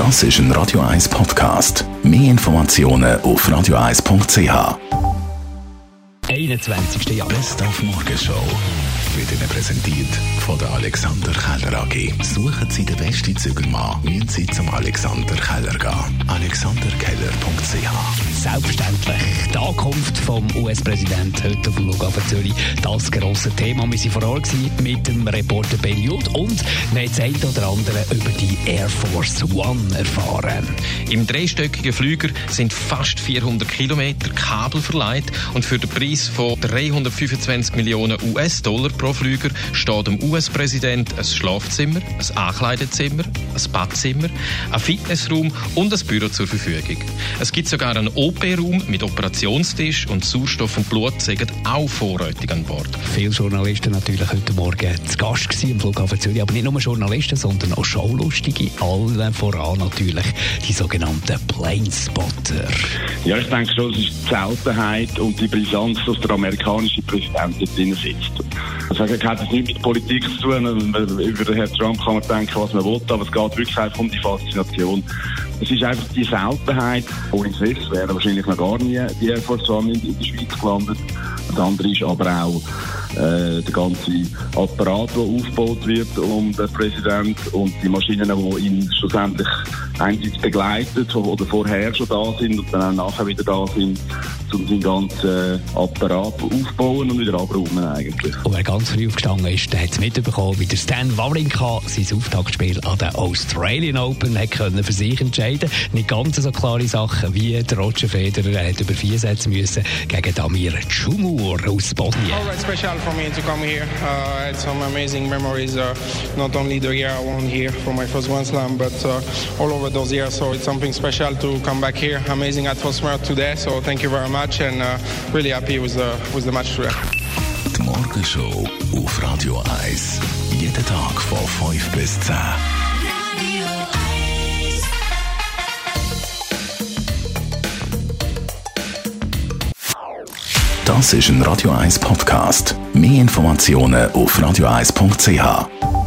Das ist ein Radio 1 Podcast. Mehr Informationen auf radio1.ch. 21. Jahr. Best auf Morgenshow wird Ihnen präsentiert von der Alexander Keller AG. Suchen Sie den besten Zügelmann, müssen Sie zum Alexander Keller gehen. alexanderkeller.ch Selbstverständlich die Ankunft vom US-Präsidenten heute auf dem Flughafen Zürich. Das grosse Thema. Wir waren vor Ort mit dem Reporter Ben Judd und wir haben das eine oder andere über die Air Force One erfahren. Im dreistöckigen Flüger sind fast 400 Kilometer Kabel verleiht und für den Preis von 325 Millionen US-Dollar pro Flüger steht dem US-Präsident ein Schlafzimmer, ein Ankleidezimmer, ein Badzimmer, ein Fitnessraum und ein Büro zur Verfügung. Es gibt sogar einen OP-Raum mit Operationstisch und Sauerstoff und Blut sagen auch vorrätig an Bord. Viele Journalisten natürlich heute Morgen zu Gast gewesen im Flughafen Zürich, aber nicht nur Journalisten, sondern auch Schaulustige. Allen voran natürlich die sogenannten Planespotter. Ja, ich denke schon, es ist die Seltenheit und die Brisanz, dass der amerikanische Präsident dort drin sitzt. Das heißt, es hat nichts mit Politik zu tun. Über den Herrn Trump kann man denken, was man will, aber es geht wirklich einfach um die Faszination. Es ist einfach die Seltenheit. Ohne Swiss wäre wahrscheinlich noch gar nie die Air Force One in der Schweiz gelandet. Das andere ist aber auch äh, der ganze Apparat, der aufgebaut wird um den Präsident und die Maschinen, die ihn schlussendlich einerseits begleitet oder vorher schon da sind und dann auch nachher wieder da sind, um seinen ganzen Apparat aufbauen und wieder abräumen eigentlich. Und wer ganz früh aufgestanden ist, der hat es mitbekommen, wie der Stan Wawrinka sein Auftaktspiel an der Australian Open hat können für sich entscheiden Nicht ganz so klare Sachen wie der Roger Federer. Er hat über vier Sätze müssen gegen Damir Džumhur aus Bosnien. Always special for me to come here. Uh, I had some amazing memories, uh, not only the year I won here for my first One Slam, but uh, all over those years. So it's something special to come back here. Amazing atmosphere today. So thank you very much and uh, really happy with the, with the match today. Die Morgenshow auf Radio 1. Jeden Tag von 5 bis 10. Das ist ein Radio 1 Podcast. Mehr Informationen auf radio1.ch.